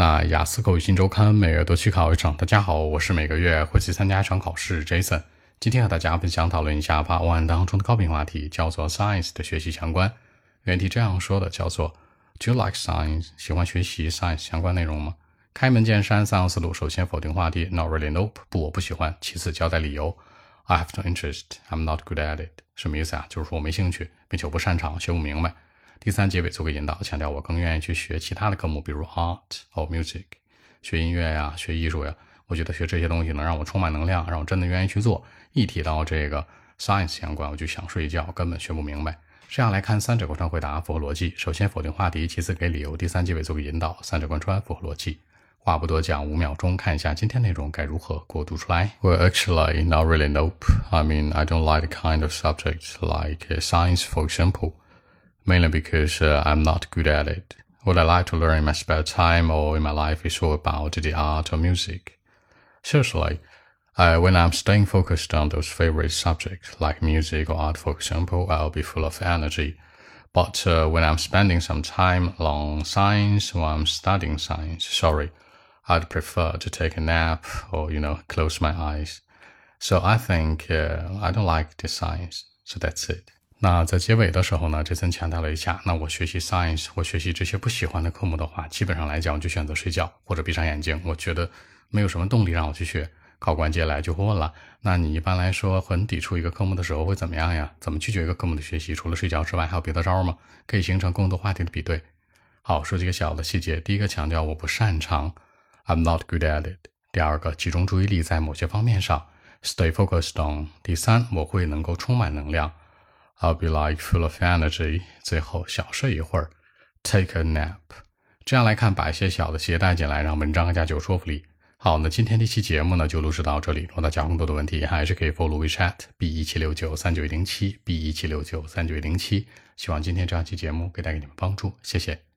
那雅思口语新周刊每月都去考一场。大家好，我是每个月会去参加一场考试 Jason。今天和大家分享讨论一下 Part One 当中的高频话题，叫做 Science 的学习相关。原题这样说的，叫做 Do you like science？喜欢学习 science 相关内容吗？开门见山，三个思路。首先否定话题，Not really, nope，不，我不喜欢。其次交代理由，I have no interest, I'm not good at it。什么意思啊？就是说我没兴趣，并且我不擅长，学不明白。第三结尾做个引导，强调我更愿意去学其他的科目，比如 art or music，学音乐呀，学艺术呀。我觉得学这些东西能让我充满能量，让我真的愿意去做。一提到这个 science 相关，我就想睡觉，根本学不明白。这样来看，三者贯穿回答符合逻辑。首先否定话题，其次给理由，第三结尾做个引导，三者贯穿符合逻辑。话不多讲，五秒钟看一下今天内容该如何过渡出来。Well, actually, not really. Nope. I mean, I don't like the kind of subject like science, for example. Mainly because uh, I'm not good at it. What I like to learn in my spare time or in my life is all about the art or music. Seriously, uh, when I'm staying focused on those favorite subjects like music or art, for example, I'll be full of energy. But uh, when I'm spending some time on science or I'm studying science, sorry, I'd prefer to take a nap or, you know, close my eyes. So I think uh, I don't like the science. So that's it. 那在结尾的时候呢，这森强调了一下，那我学习 science 或学习这些不喜欢的科目的话，基本上来讲，我就选择睡觉或者闭上眼睛。我觉得没有什么动力让我去学。考官接下来就会问了，那你一般来说很抵触一个科目的时候会怎么样呀？怎么拒绝一个科目的学习？除了睡觉之外，还有别的招吗？可以形成更多话题的比对。好，说几个小的细节。第一个强调我不擅长，I'm not good at it。第二个集中注意力在某些方面上，stay focused on。第三，我会能够充满能量。I'll be like full of energy。最后小睡一会儿，take a nap。这样来看，把一些小的鞋带进来，让文章更加有说服力。好，那今天这期节目呢就录制到这里。如果大家更多的问题，还是可以 follow WeChat B 一七六九三九一零七 B 一七六九三九一零七。希望今天这样期节目可以带给你们帮助，谢谢。